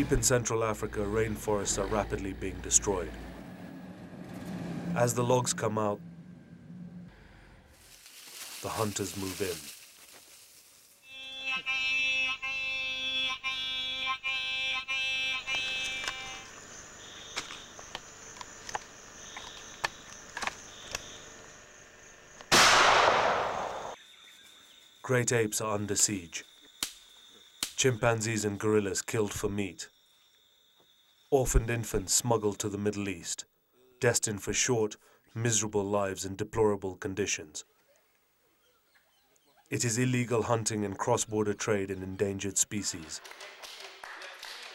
Deep in Central Africa, rainforests are rapidly being destroyed. As the logs come out, the hunters move in. Great apes are under siege. Chimpanzees and gorillas killed for meat. Orphaned infants smuggled to the Middle East, destined for short, miserable lives in deplorable conditions. It is illegal hunting and cross border trade in endangered species.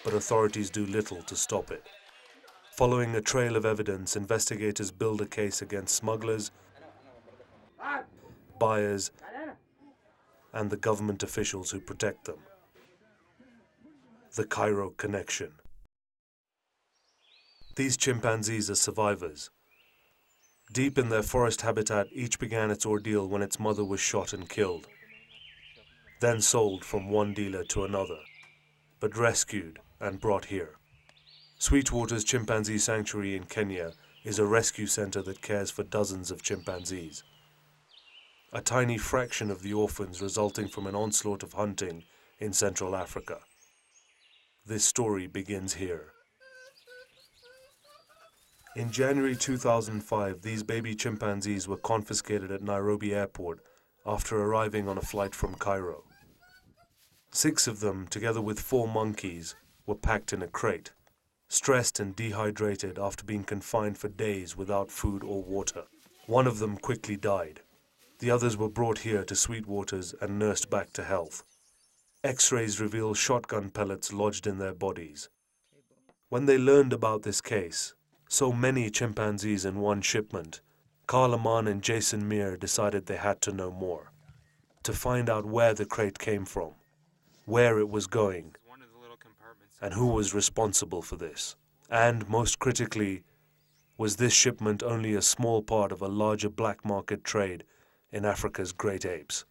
But authorities do little to stop it. Following a trail of evidence, investigators build a case against smugglers, buyers, and the government officials who protect them. The Cairo Connection. These chimpanzees are survivors. Deep in their forest habitat, each began its ordeal when its mother was shot and killed, then sold from one dealer to another, but rescued and brought here. Sweetwater's Chimpanzee Sanctuary in Kenya is a rescue center that cares for dozens of chimpanzees a tiny fraction of the orphans resulting from an onslaught of hunting in Central Africa. This story begins here. In January 2005, these baby chimpanzees were confiscated at Nairobi airport after arriving on a flight from Cairo. Six of them, together with four monkeys, were packed in a crate, stressed and dehydrated after being confined for days without food or water. One of them quickly died. The others were brought here to Sweetwaters and nursed back to health. X-rays reveal shotgun pellets lodged in their bodies. When they learned about this case, so many chimpanzees in one shipment, Carl Ammann and Jason Mier decided they had to know more. To find out where the crate came from, where it was going, and who was responsible for this. And, most critically, was this shipment only a small part of a larger black market trade in Africa's great apes.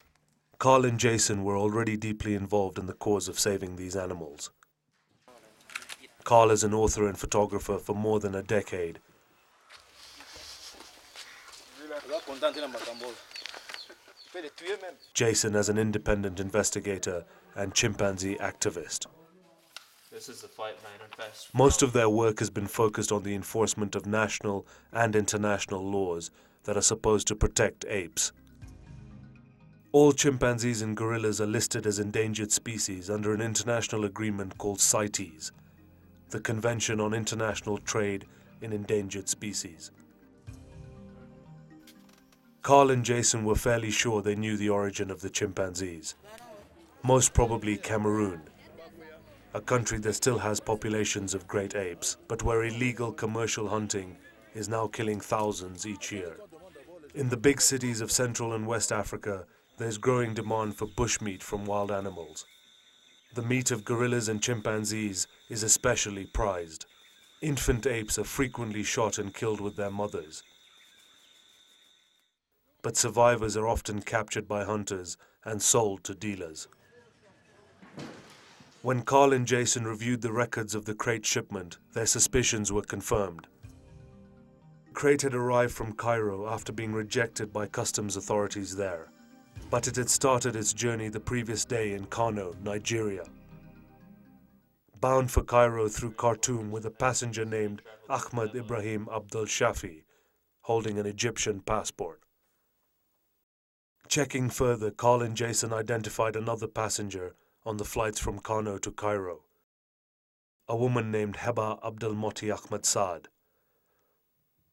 Carl and Jason were already deeply involved in the cause of saving these animals. Carl is an author and photographer for more than a decade. Jason as an independent investigator and chimpanzee activist. This is the Fight Manifest. Most of their work has been focused on the enforcement of national and international laws that are supposed to protect apes. All chimpanzees and gorillas are listed as endangered species under an international agreement called CITES, the Convention on International Trade in Endangered Species. Carl and Jason were fairly sure they knew the origin of the chimpanzees. Most probably Cameroon, a country that still has populations of great apes, but where illegal commercial hunting is now killing thousands each year. In the big cities of Central and West Africa, there's growing demand for bushmeat from wild animals. The meat of gorillas and chimpanzees is especially prized. Infant apes are frequently shot and killed with their mothers. But survivors are often captured by hunters and sold to dealers. When Carl and Jason reviewed the records of the crate shipment, their suspicions were confirmed. The crate had arrived from Cairo after being rejected by customs authorities there but it had started its journey the previous day in Kano, Nigeria. Bound for Cairo through Khartoum with a passenger named Ahmad Ibrahim Abdul Shafi, holding an Egyptian passport. Checking further, Carl and Jason identified another passenger on the flights from Kano to Cairo, a woman named Heba Abdelmoti Ahmed Saad,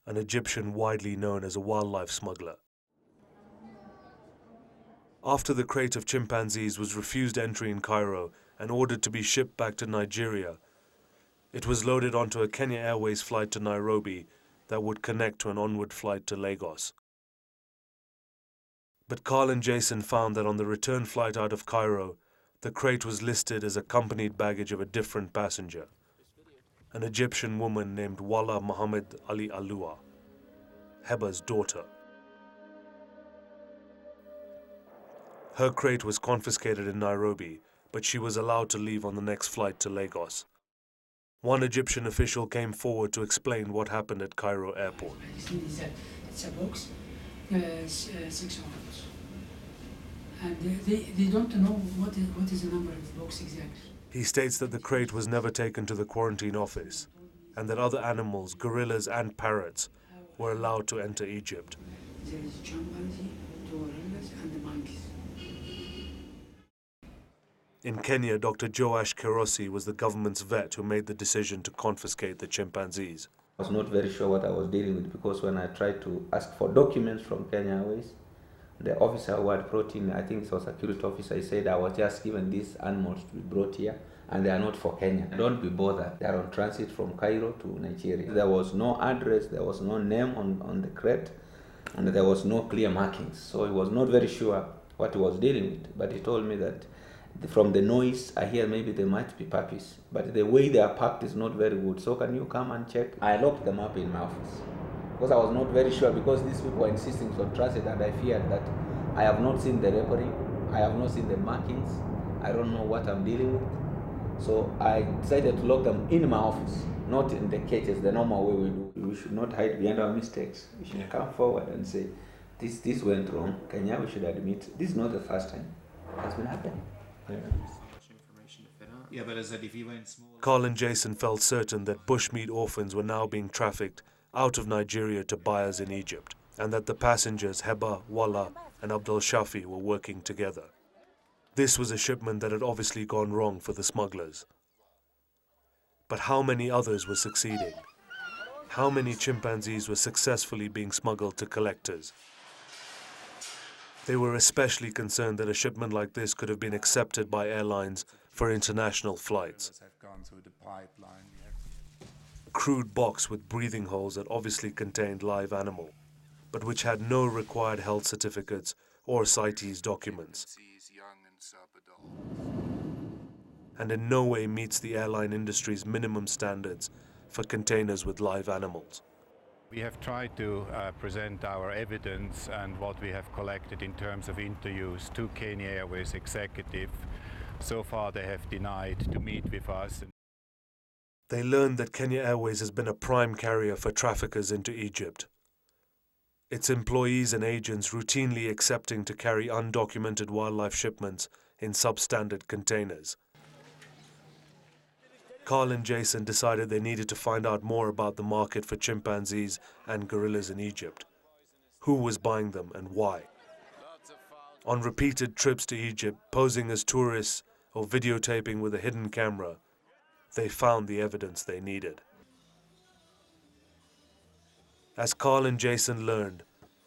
an Egyptian widely known as a wildlife smuggler. After the crate of chimpanzees was refused entry in Cairo and ordered to be shipped back to Nigeria, it was loaded onto a Kenya Airways flight to Nairobi that would connect to an onward flight to Lagos. But Carl and Jason found that on the return flight out of Cairo, the crate was listed as accompanied baggage of a different passenger, an Egyptian woman named Wala Muhammad Ali Alua, Heba's daughter. Her crate was confiscated in Nairobi, but she was allowed to leave on the next flight to Lagos. One Egyptian official came forward to explain what happened at Cairo airport. It's a, box, uh, six ounces. And they, they don't know what is, what is the number of the box exactly. He states that the crate was never taken to the quarantine office and that other animals, gorillas and parrots, were allowed to enter Egypt. There is chimpanzee, In Kenya, Dr. Joash Kerosi was the government's vet who made the decision to confiscate the chimpanzees. I was not very sure what I was dealing with because when I tried to ask for documents from Kenya Airways, the officer who had brought in, I think it was a security officer, he said I was just given these animals to be brought here and they are not for Kenya. Don't be bothered. They are on transit from Cairo to Nigeria. There was no address, there was no name on, on the crate, and there was no clear markings. So he was not very sure what he was dealing with. But he told me that from the noise, I hear maybe they might be puppies. But the way they are packed is not very good. So can you come and check? I locked them up in my office because I was not very sure because these people were insisting on transit and I feared that I have not seen the record, I have not seen the markings, I don't know what I'm dealing with. So I decided to lock them in my office, not in the cages, the normal way we do. We should not hide behind our mistakes. We should come forward and say, this, this went wrong. Kenya, we should admit, this is not the first time. It has been happening. Yeah, but as if. Carl and Jason felt certain that bushmeat orphans were now being trafficked out of Nigeria to buyers in Egypt, and that the passengers Heba, Wala, and Abdul Shafi were working together. This was a shipment that had obviously gone wrong for the smugglers. But how many others were succeeding? How many chimpanzees were successfully being smuggled to collectors? They were especially concerned that a shipment like this could have been accepted by airlines for international flights. Crude box with breathing holes that obviously contained live animal, but which had no required health certificates or CITES documents, and in no way meets the airline industry's minimum standards for containers with live animals. We have tried to uh, present our evidence and what we have collected in terms of interviews to Kenya Airways executive. So far, they have denied to meet with us. They learned that Kenya Airways has been a prime carrier for traffickers into Egypt. Its employees and agents routinely accepting to carry undocumented wildlife shipments in substandard containers. Carl and Jason decided they needed to find out more about the market for chimpanzees and gorillas in Egypt. Who was buying them and why? On repeated trips to Egypt, posing as tourists or videotaping with a hidden camera, they found the evidence they needed. As Carl and Jason learned,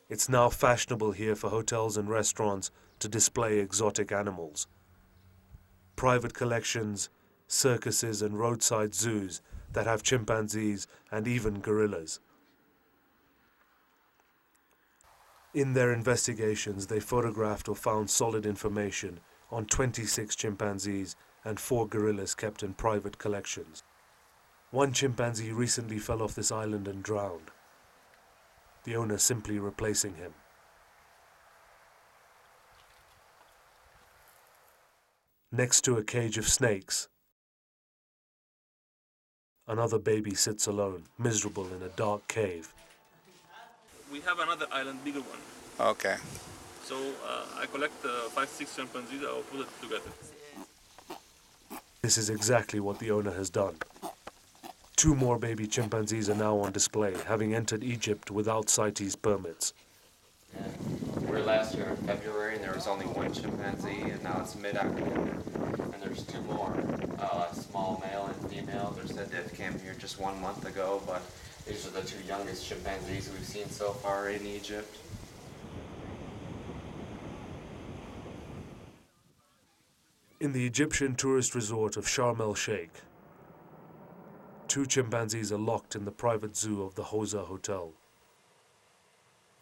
it's now fashionable here for hotels and restaurants to display exotic animals. Private collections, circuses, and roadside zoos that have chimpanzees and even gorillas. In their investigations, they photographed or found solid information on 26 chimpanzees and four gorillas kept in private collections. One chimpanzee recently fell off this island and drowned, the owner simply replacing him. Next to a cage of snakes, another baby sits alone, miserable in a dark cave. We have another island, bigger one. Okay. So uh, I collect uh, five, six chimpanzees. I'll put it together. This is exactly what the owner has done. Two more baby chimpanzees are now on display, having entered Egypt without CITES permits. We were last year in February, and there was only one chimpanzee, and now it's mid-October, and there's two more, uh, small male and female. They're said they came here just one month ago, but these are the two youngest chimpanzees we've seen so far in Egypt. In the Egyptian tourist resort of Sharm el Sheikh, two chimpanzees are locked in the private zoo of the Hosa Hotel.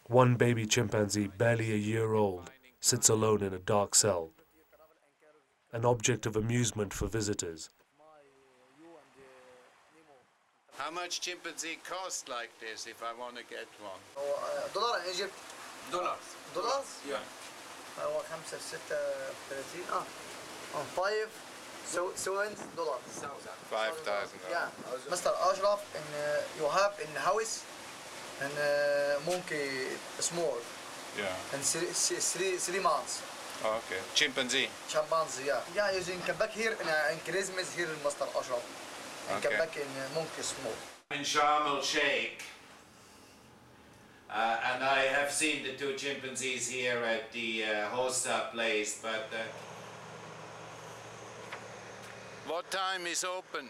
One baby chimpanzee, barely a year old, sits alone in a dark cell, an object of amusement for visitors. How much chimpanzee cost like this if I want to get one? هو دولار ايجيبت Dollars. دولار Yeah. هو 5 6 30 اه اه 5 So, Swiss dollars. Five thousand. Yeah, Mr. Ashraf, in, uh, you have in house and uh, monkey small Yeah. and three, three, three months. Oh, okay. Chimpanzee. Chimpanzee, yeah. Yeah, you can back here in, uh, in Christmas here in Mr. Ashraf. And Okay. come back in uh, monkey small. in Sharm el Sheikh. Uh, and I have seen the two chimpanzees here at the uh, Hosta place, but uh, What time is open?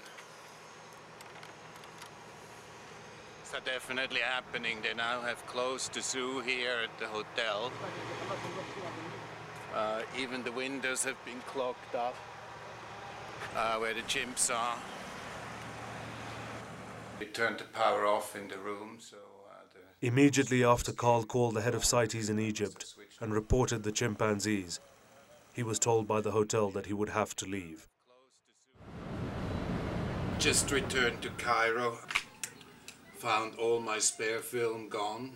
it's definitely happening. They now have closed the zoo here at the hotel. Uh, even the windows have been clogged up uh, where the chimps are. They turned the power off in the room, so uh, the Immediately after Carl called the head of CITES in Egypt and reported the chimpanzees, he was told by the hotel that he would have to leave. Just returned to Cairo. Found all my spare film gone.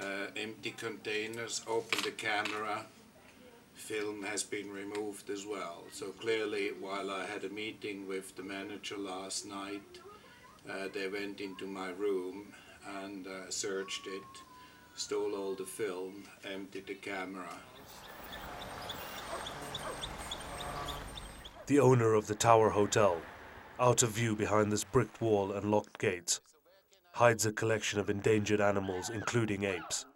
Uh, empty containers. Opened the camera. Film has been removed as well. So clearly, while I had a meeting with the manager last night, uh, they went into my room and uh, searched it, stole all the film, emptied the camera. The owner of the Tower Hotel, out of view behind this bricked wall and locked gates, hides a collection of endangered animals, including apes.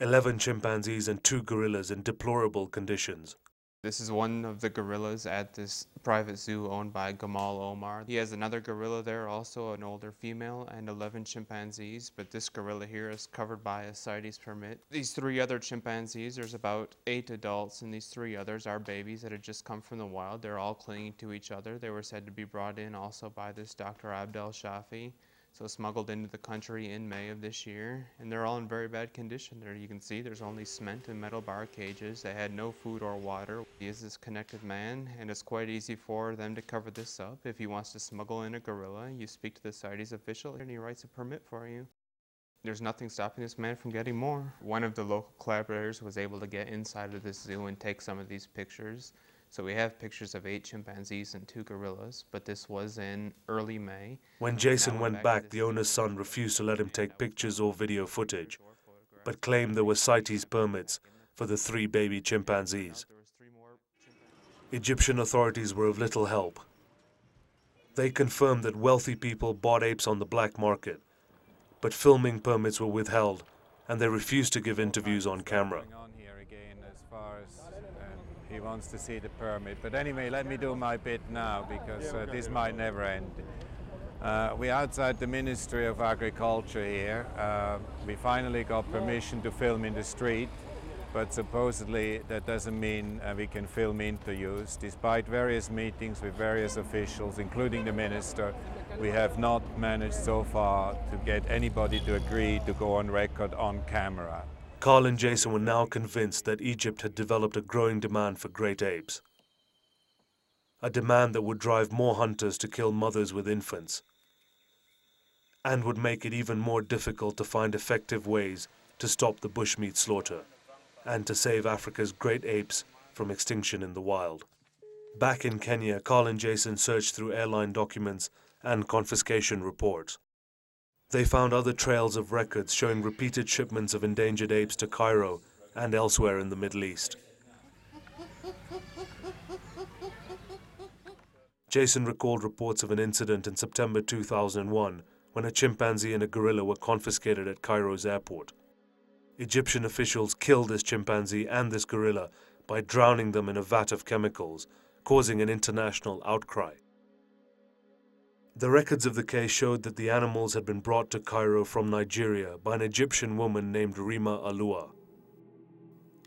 Eleven chimpanzees and two gorillas in deplorable conditions. This is one of the gorillas at this private zoo owned by Gamal Omar. He has another gorilla there, also an older female, and 11 chimpanzees, but this gorilla here is covered by a CITES permit. These three other chimpanzees, there's about eight adults, and these three others are babies that had just come from the wild. They're all clinging to each other. They were said to be brought in also by this Dr. Abdel Shafi. So smuggled into the country in May of this year, and they're all in very bad condition. There you can see there's only cement and metal bar cages. They had no food or water. He is this connected man, and it's quite easy for them to cover this up. If he wants to smuggle in a gorilla, you speak to the CITES official, and he writes a permit for you. There's nothing stopping this man from getting more. One of the local collaborators was able to get inside of this zoo and take some of these pictures. So we have pictures of eight chimpanzees and two gorillas, but this was in early May. When Jason went back, the owner's son refused to let him take pictures or video footage, but claimed there were CITES permits for the three baby chimpanzees. Egyptian authorities were of little help. They confirmed that wealthy people bought apes on the black market, but filming permits were withheld, and they refused to give interviews on camera. Going on here again as far as um, he wants to see the permit. But anyway, let me do my bit now because uh, this might never end. Uh, we're outside the Ministry of Agriculture here. Uh, we finally got permission to film in the street, but supposedly that doesn't mean uh, we can film interviews. Despite various meetings with various officials, including the minister, we have not managed so far to get anybody to agree to go on record on camera. Carl and Jason were now convinced that Egypt had developed a growing demand for great apes. A demand that would drive more hunters to kill mothers with infants, and would make it even more difficult to find effective ways to stop the bushmeat slaughter and to save Africa's great apes from extinction in the wild. Back in Kenya, Carl and Jason searched through airline documents and confiscation reports. They found other trails of records showing repeated shipments of endangered apes to Cairo and elsewhere in the Middle East. Jason recalled reports of an incident in September 2001 when a chimpanzee and a gorilla were confiscated at Cairo's airport. Egyptian officials killed this chimpanzee and this gorilla by drowning them in a vat of chemicals, causing an international outcry. The records of the case showed that the animals had been brought to Cairo from Nigeria by an Egyptian woman named Rima Alua,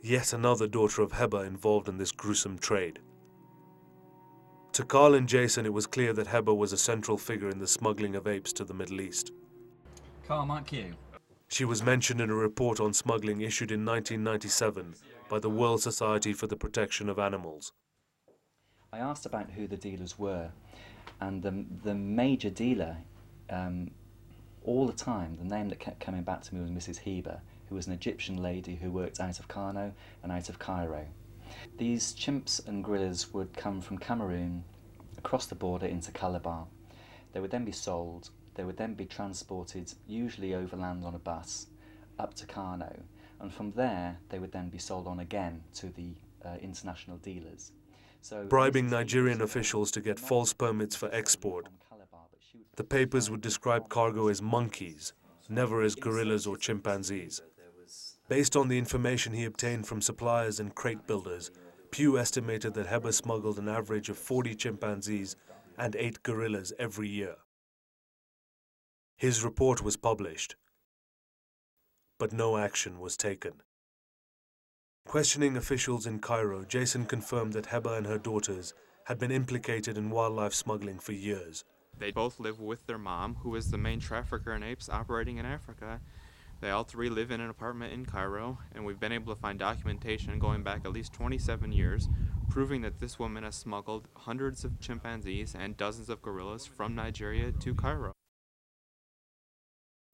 yet another daughter of Heba involved in this gruesome trade. To Carl and Jason, it was clear that Heba was a central figure in the smuggling of apes to the Middle East. Carl Mark you. She was mentioned in a report on smuggling issued in 1997 by the World Society for the Protection of Animals. I asked about who the dealers were, and the, the major dealer, um, all the time, the name that kept coming back to me was Mrs. Heba, who was an Egyptian lady who worked out of Kano and out of Cairo. These chimps and gorillas would come from Cameroon across the border into Calabar. They would then be sold, they would then be transported, usually overland on a bus, up to Kano, and from there they would then be sold on again to the uh, international dealers. Bribing Nigerian officials to get false permits for export. The papers would describe cargo as monkeys, never as gorillas or chimpanzees. Based on the information he obtained from suppliers and crate builders, Pew estimated that Heba smuggled an average of 40 chimpanzees and 8 gorillas every year. His report was published, but no action was taken. Questioning officials in Cairo, Jason confirmed that Heba and her daughters had been implicated in wildlife smuggling for years. They both live with their mom, who is the main trafficker in apes operating in Africa. They all three live in an apartment in Cairo, and we've been able to find documentation going back at least 27 years proving that this woman has smuggled hundreds of chimpanzees and dozens of gorillas from Nigeria to Cairo.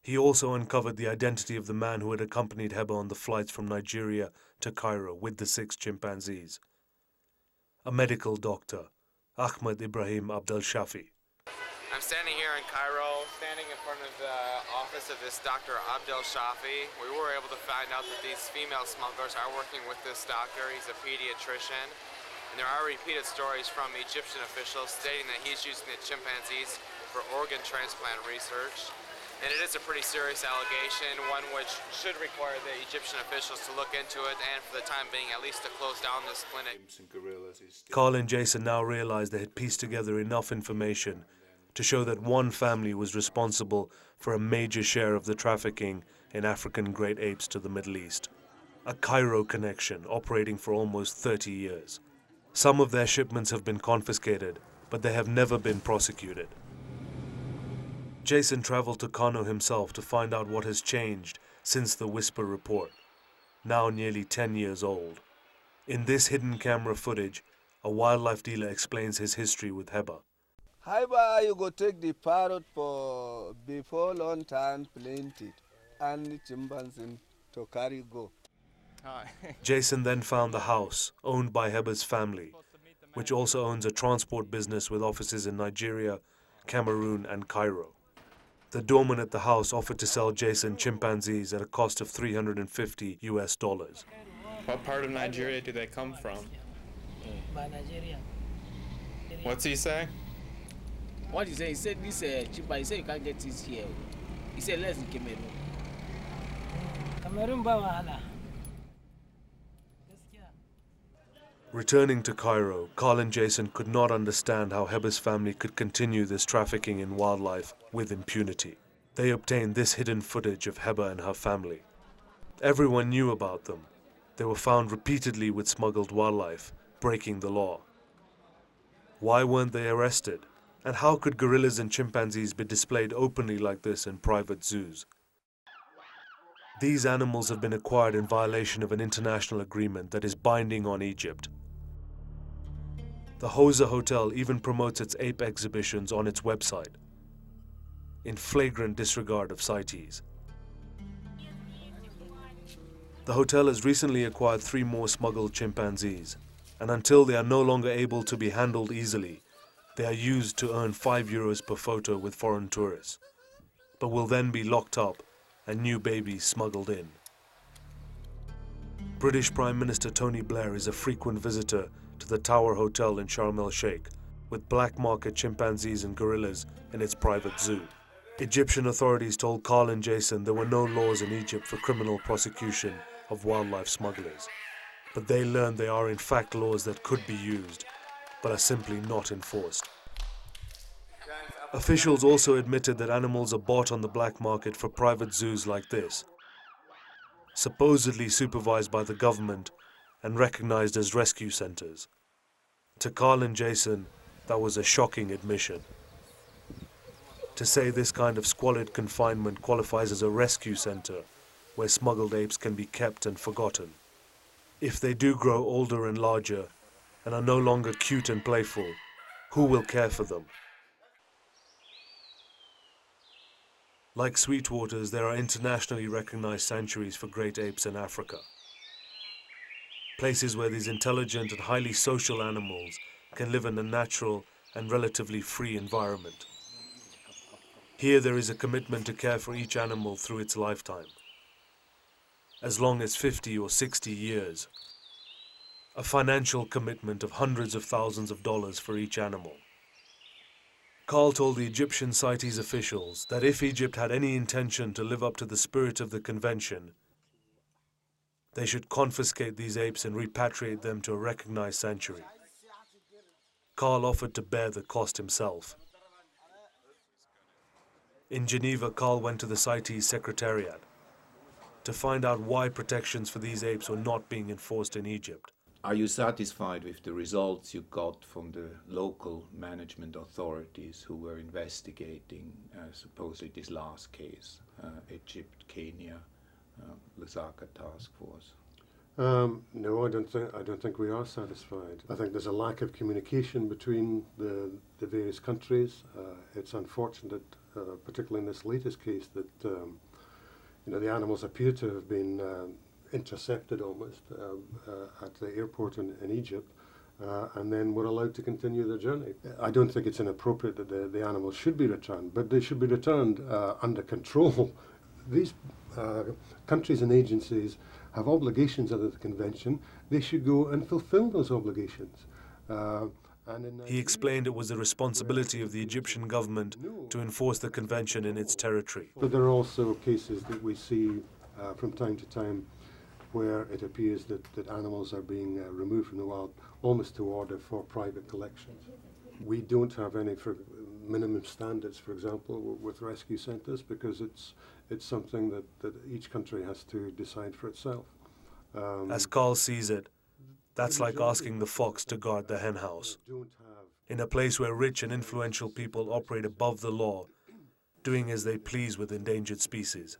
He also uncovered the identity of the man who had accompanied Heba on the flights from Nigeria to Cairo with the six chimpanzees. A medical doctor, Ahmed Ibrahim Abdel Shafi. I'm standing here in Cairo, standing in front of the office of this Dr. Abdel Shafi. We were able to find out that these female smugglers are working with this doctor. He's a pediatrician. And there are repeated stories from Egyptian officials stating that he's using the chimpanzees for organ transplant research. And it is a pretty serious allegation, one which should require the Egyptian officials to look into it and for the time being at least to close down this clinic. Carl and Jason now realized they had pieced together enough information to show that one family was responsible for a major share of the trafficking in African great apes to the Middle East. A Cairo connection operating for almost 30 years. Some of their shipments have been confiscated, but they have never been prosecuted. Jason traveled to Kano himself to find out what has changed since the WSPA report, now nearly 10 years old. In this hidden camera footage, a wildlife dealer explains his history with Heba. Heba, you go take the parrot for before long time planted and chimpanzee to carry go. Jason then found the house, owned by Heba's family, which also owns a transport business with offices in Nigeria, Cameroon, and Cairo. The doorman at the house offered to sell Jason chimpanzees at a cost of 350 US dollars. What part of Nigeria do they come from? By Nigeria. What's he say? What he said, he said this uh, chimpanzee, he said you can't get this here. He said let's in Cameroon. Cameroon ba wahala. Returning to Cairo, Carl and Jason could not understand how Heba's family could continue this trafficking in wildlife with impunity. They obtained this hidden footage of Heba and her family. Everyone knew about them. They were found repeatedly with smuggled wildlife, breaking the law. Why weren't they arrested? And how could gorillas and chimpanzees be displayed openly like this in private zoos? These animals have been acquired in violation of an international agreement that is binding on Egypt. The Hosa Hotel even promotes its ape exhibitions on its website, in flagrant disregard of CITES. The hotel has recently acquired three more smuggled chimpanzees, and until they are no longer able to be handled easily, they are used to earn 5 euros per photo with foreign tourists, but will then be locked up and new babies smuggled in. British Prime Minister Tony Blair is a frequent visitor to the Tower Hotel in Sharm el Sheikh with black market chimpanzees and gorillas in its private zoo. Egyptian authorities told Carl and Jason there were no laws in Egypt for criminal prosecution of wildlife smugglers. But they learned there are in fact laws that could be used, but are simply not enforced. Officials also admitted that animals are bought on the black market for private zoos like this, supposedly supervised by the government and recognized as rescue centers. To Carl and Jason, that was a shocking admission. To say this kind of squalid confinement qualifies as a rescue center where smuggled apes can be kept and forgotten. If they do grow older and larger and are no longer cute and playful, who will care for them? Like Sweetwaters, there are internationally recognized sanctuaries for great apes in Africa. Places where these intelligent and highly social animals can live in a natural and relatively free environment. Here there is a commitment to care for each animal through its lifetime, as long as 50 or 60 years. A financial commitment of hundreds of thousands of dollars for each animal. Carl told the Egyptian CITES officials that if Egypt had any intention to live up to the spirit of the convention, they should confiscate these apes and repatriate them to a recognized sanctuary. Carl offered to bear the cost himself. In Geneva, Carl went to the CITES secretariat to find out why protections for these apes were not being enforced in Egypt. Are you satisfied with the results you got from the local management authorities who were investigating uh, supposedly this last case, uh, Egypt, Kenya, uh, Lusaka task force? Um, no, I don't think I don't think we are satisfied. I think there's a lack of communication between the the various countries. Uh, it's unfortunate, uh, particularly in this latest case, that um, you know the animals appear to have been um, intercepted almost um, uh, at the airport in, in Egypt. Uh, and then were allowed to continue their journey. I don't think it's inappropriate that the, the animals should be returned, but they should be returned uh, under control. These uh, countries and agencies have obligations under the convention. They should go and fulfill those obligations. Uh, he explained it was the responsibility of the Egyptian government to enforce the convention in its territory. But there are also cases that we see uh, from time to time where it appears that, that animals are being uh, removed from the wild almost to order for private collections. We don't have any for minimum standards, for example, with rescue centres because it's, it's something that, that each country has to decide for itself. Um, As Carl sees it, that's like asking the fox to guard the henhouse. In a place where rich and influential people operate above the law, doing as they please with endangered species.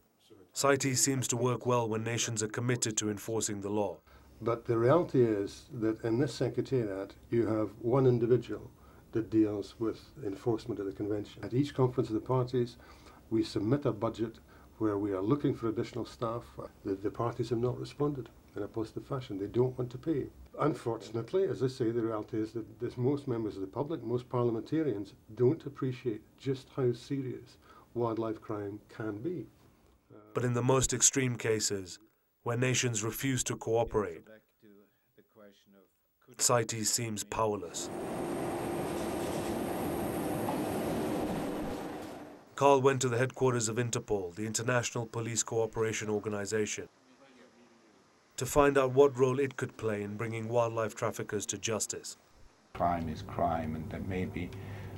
CITES seems to work well when nations are committed to enforcing the law. But the reality is that in this secretariat, you have one individual that deals with enforcement of the convention. At each conference of the parties, we submit a budget where we are looking for additional staff. The, the parties have not responded in a positive fashion. They don't want to pay. Unfortunately, as I say, the reality is that this, most members of the public, most parliamentarians, don't appreciate just how serious wildlife crime can be. But in the most extreme cases, where nations refuse to cooperate, CITES seems powerless. Carl went to the headquarters of Interpol, the International Police Cooperation Organization, to find out what role it could play in bringing wildlife traffickers to justice. Crime is crime, and that maybe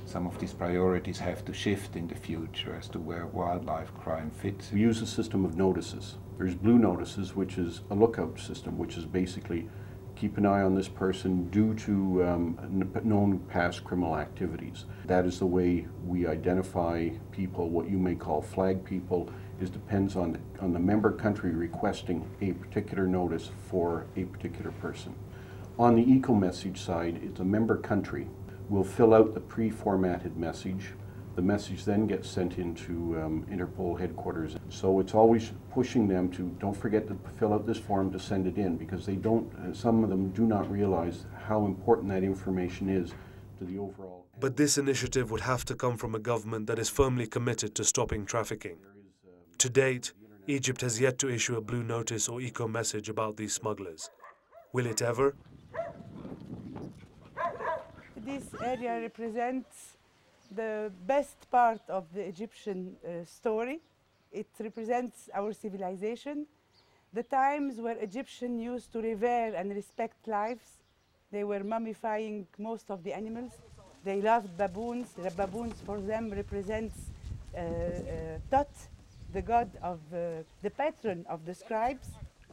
some of these priorities have to shift in the future as to where wildlife crime fits. We use a system of notices. There's blue notices, which is a lookout system, which is basically keep an eye on this person due to um, known past criminal activities. That is the way we identify people, what you may call flag people, is depends on, on the member country requesting a particular notice for a particular person. On the eco message side, it's a member country will fill out the pre-formatted message. The message then gets sent into um, Interpol headquarters. So it's always pushing them to don't forget to fill out this form to send it in because they don't, uh, some of them do not realize how important that information is to the overall. But this initiative would have to come from a government that is firmly committed to stopping trafficking. To date, Egypt has yet to issue a blue notice or eco message about these smugglers. Will it ever? this area represents the best part of the Egyptian uh, story. It represents our civilization, the times where Egyptians used to revere and respect lives. They were mummifying most of the animals. They loved baboons. The baboons for them represents uh, uh, Thoth, the god of uh, the patron of the scribes.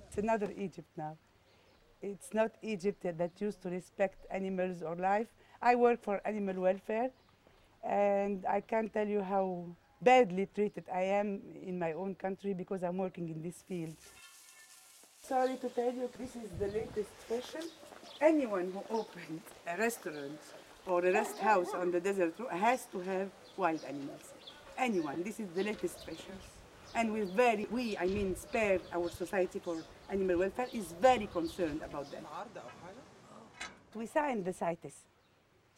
It's another Egypt now. It's not Egypt that used to respect animals or life. I work for animal welfare, and I can't tell you how badly treated I am in my own country because I'm working in this field. Sorry to tell you, this is the latest fashion. Anyone who opens a restaurant or a rest house on the desert has to have wild animals. Anyone, this is the latest fashion. And we very, we, I mean, spare our society for Animal Welfare is very concerned about that. We signed the CITES.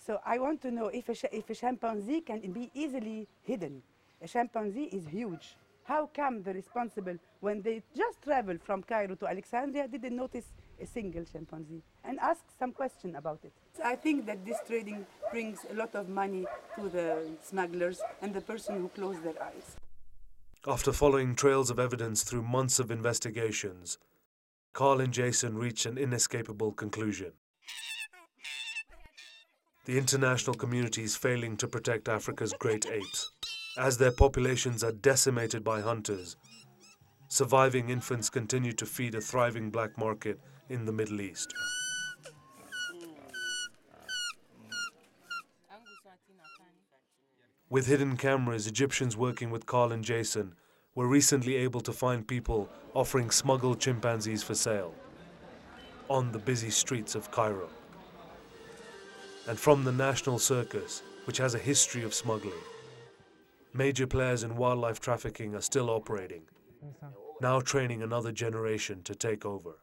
So I want to know if a, if a chimpanzee can be easily hidden. A chimpanzee is huge. How come the responsible, when they just traveled from Cairo to Alexandria, didn't notice a single chimpanzee and ask some question about it? I think that this trading brings a lot of money to the smugglers and the person who closed their eyes. After following trails of evidence through months of investigations, Carl and Jason reached an inescapable conclusion. The international community is failing to protect Africa's great apes, as their populations are decimated by hunters. Surviving infants continue to feed a thriving black market in the Middle East. With hidden cameras, Egyptians working with Carl and Jason were recently able to find people offering smuggled chimpanzees for sale on the busy streets of Cairo. And from the National Circus, which has a history of smuggling, major players in wildlife trafficking are still operating, now training another generation to take over.